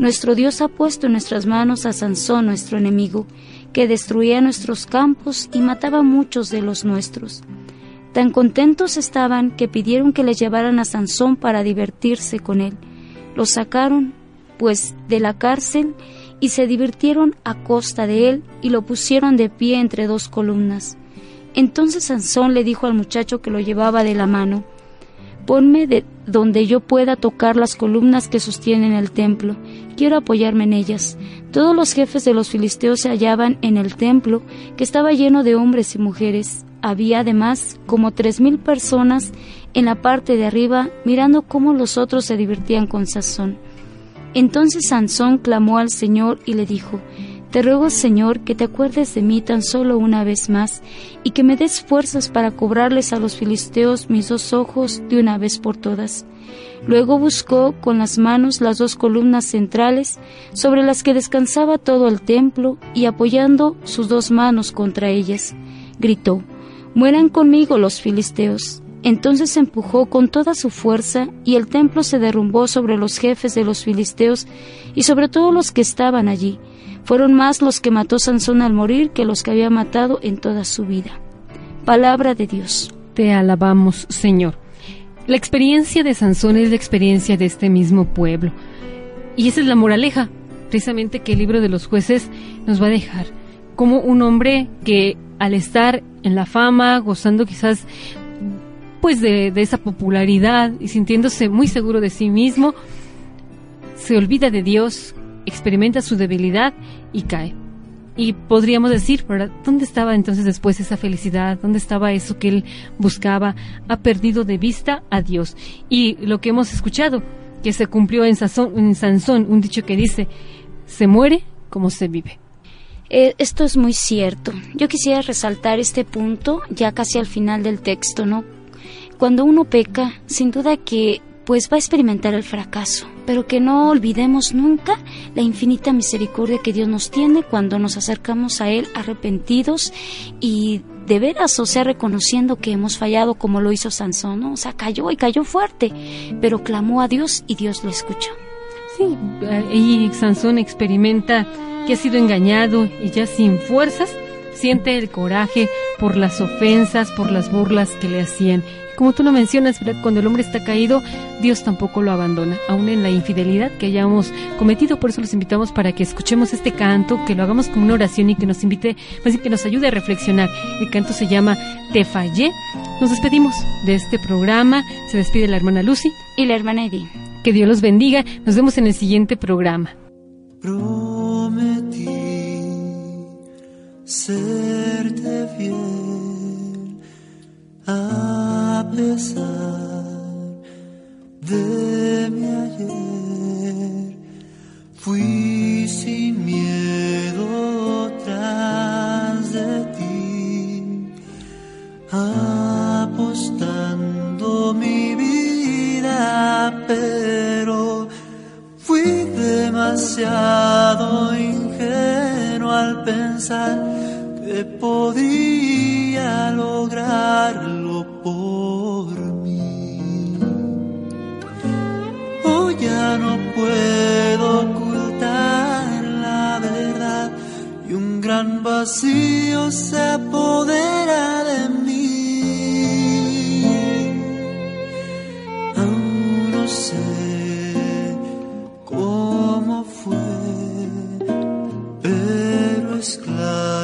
nuestro Dios ha puesto en nuestras manos a Sansón, nuestro enemigo, que destruía nuestros campos y mataba muchos de los nuestros. Tan contentos estaban que pidieron que le llevaran a Sansón para divertirse con él. Lo sacaron, pues, de la cárcel y se divirtieron a costa de él y lo pusieron de pie entre dos columnas. Entonces Sansón le dijo al muchacho que lo llevaba de la mano, Ponme de donde yo pueda tocar las columnas que sostienen el templo. Quiero apoyarme en ellas. Todos los jefes de los filisteos se hallaban en el templo, que estaba lleno de hombres y mujeres. Había además como tres mil personas en la parte de arriba mirando cómo los otros se divertían con Sazón. Entonces Sansón clamó al Señor y le dijo, te ruego, Señor, que te acuerdes de mí tan solo una vez más y que me des fuerzas para cobrarles a los filisteos mis dos ojos de una vez por todas. Luego buscó con las manos las dos columnas centrales sobre las que descansaba todo el templo y apoyando sus dos manos contra ellas, gritó, Mueran conmigo los filisteos. Entonces empujó con toda su fuerza y el templo se derrumbó sobre los jefes de los filisteos y sobre todos los que estaban allí fueron más los que mató Sansón al morir que los que había matado en toda su vida. Palabra de Dios. Te alabamos, Señor. La experiencia de Sansón es la experiencia de este mismo pueblo. Y esa es la moraleja, precisamente que el libro de los jueces nos va a dejar. Como un hombre que al estar en la fama, gozando quizás pues de, de esa popularidad y sintiéndose muy seguro de sí mismo, se olvida de Dios, experimenta su debilidad y cae. Y podríamos decir, ¿verdad? ¿Dónde estaba entonces después esa felicidad? ¿Dónde estaba eso que él buscaba? Ha perdido de vista a Dios. Y lo que hemos escuchado, que se cumplió en, en Sansón, un dicho que dice, se muere como se vive. Eh, esto es muy cierto. Yo quisiera resaltar este punto ya casi al final del texto, ¿no? Cuando uno peca, sin duda que pues va a experimentar el fracaso, pero que no olvidemos nunca la infinita misericordia que Dios nos tiene cuando nos acercamos a Él arrepentidos y de veras, o sea, reconociendo que hemos fallado como lo hizo Sansón, ¿no? O sea, cayó y cayó fuerte, pero clamó a Dios y Dios lo escuchó. Sí, y Sansón experimenta que ha sido engañado y ya sin fuerzas siente el coraje por las ofensas, por las burlas que le hacían. Como tú lo mencionas, cuando el hombre está caído, Dios tampoco lo abandona, aún en la infidelidad que hayamos cometido. Por eso los invitamos para que escuchemos este canto, que lo hagamos como una oración y que nos invite, más que nos ayude a reflexionar. El canto se llama Te fallé. Nos despedimos de este programa. Se despide la hermana Lucy y la hermana Edith. Que Dios los bendiga. Nos vemos en el siguiente programa. Prometí serte fiel a pesar de mi ayer. Fui sin miedo tras de ti, apostando mi vida, pero fui demasiado ingenuo al pensar que podría lograrlo por mí. Hoy ya no puedo ocultar la verdad y un gran vacío se apodera de mí. Aún sé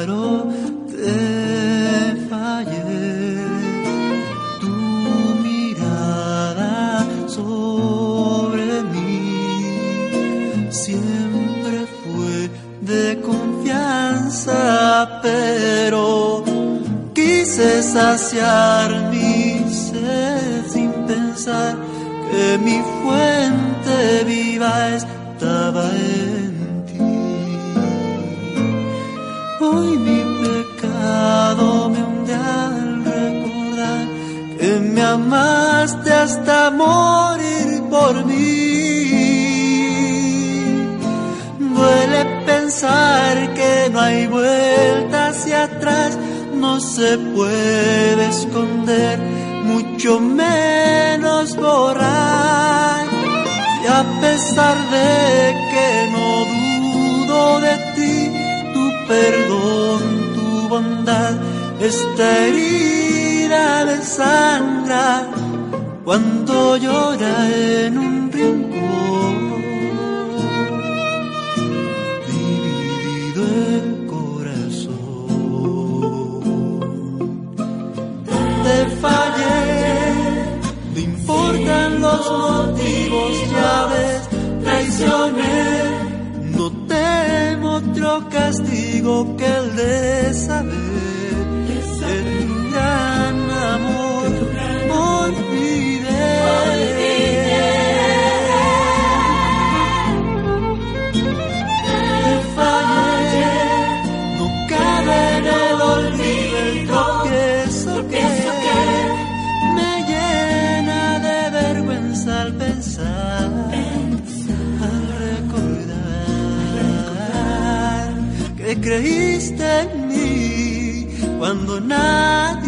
te fallé. Tu mirada sobre mí siempre fue de confianza, pero quise saciar mi sed sin pensar que mi fuente viva estaba en Hoy mi pecado me hunde al recordar que me amaste hasta morir por mí. Duele pensar que no hay vuelta hacia atrás, no se puede esconder, mucho menos borrar. Y a pesar de que no dudo de perdón, tu bondad, esta herida de sangra cuando llora en un rincón. Dividido el corazón, te fallé, no importan los motivos, ya ves, traicioné. No temo otro castigo que el de saber creíste en mí cuando nadie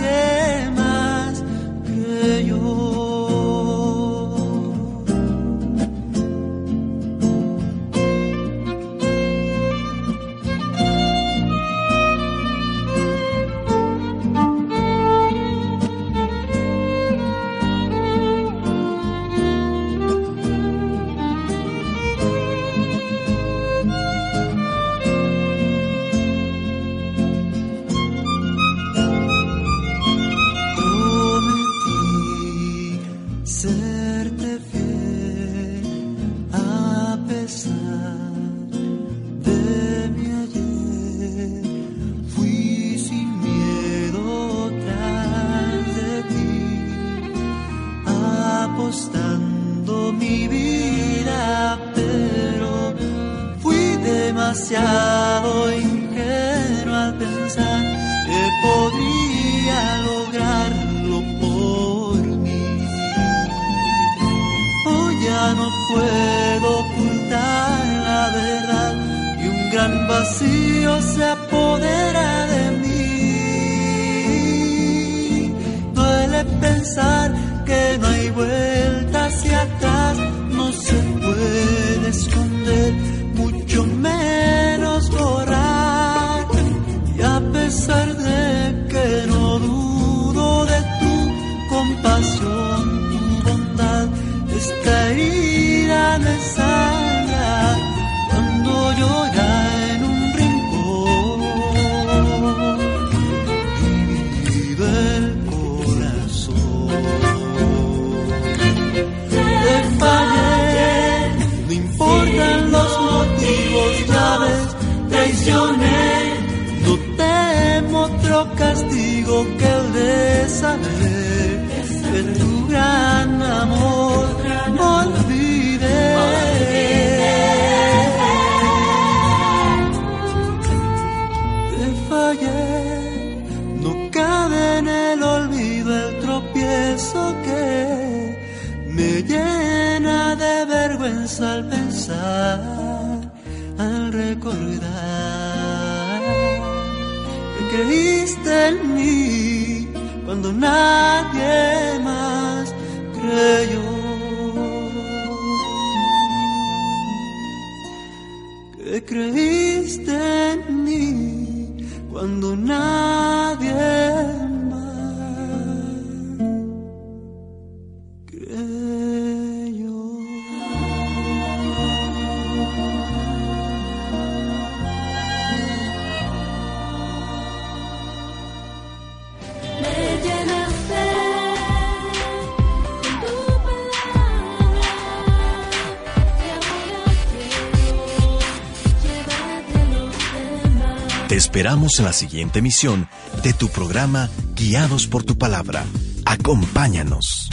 esperamos en la siguiente emisión de tu programa Guiados por tu palabra. Acompáñanos.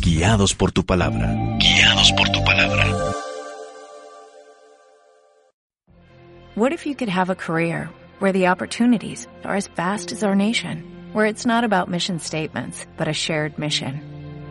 Guiados por tu palabra. Guiados por tu palabra. What if you could have a career where the opportunities are as vast as our nation, where it's not about mission statements, but a shared mission?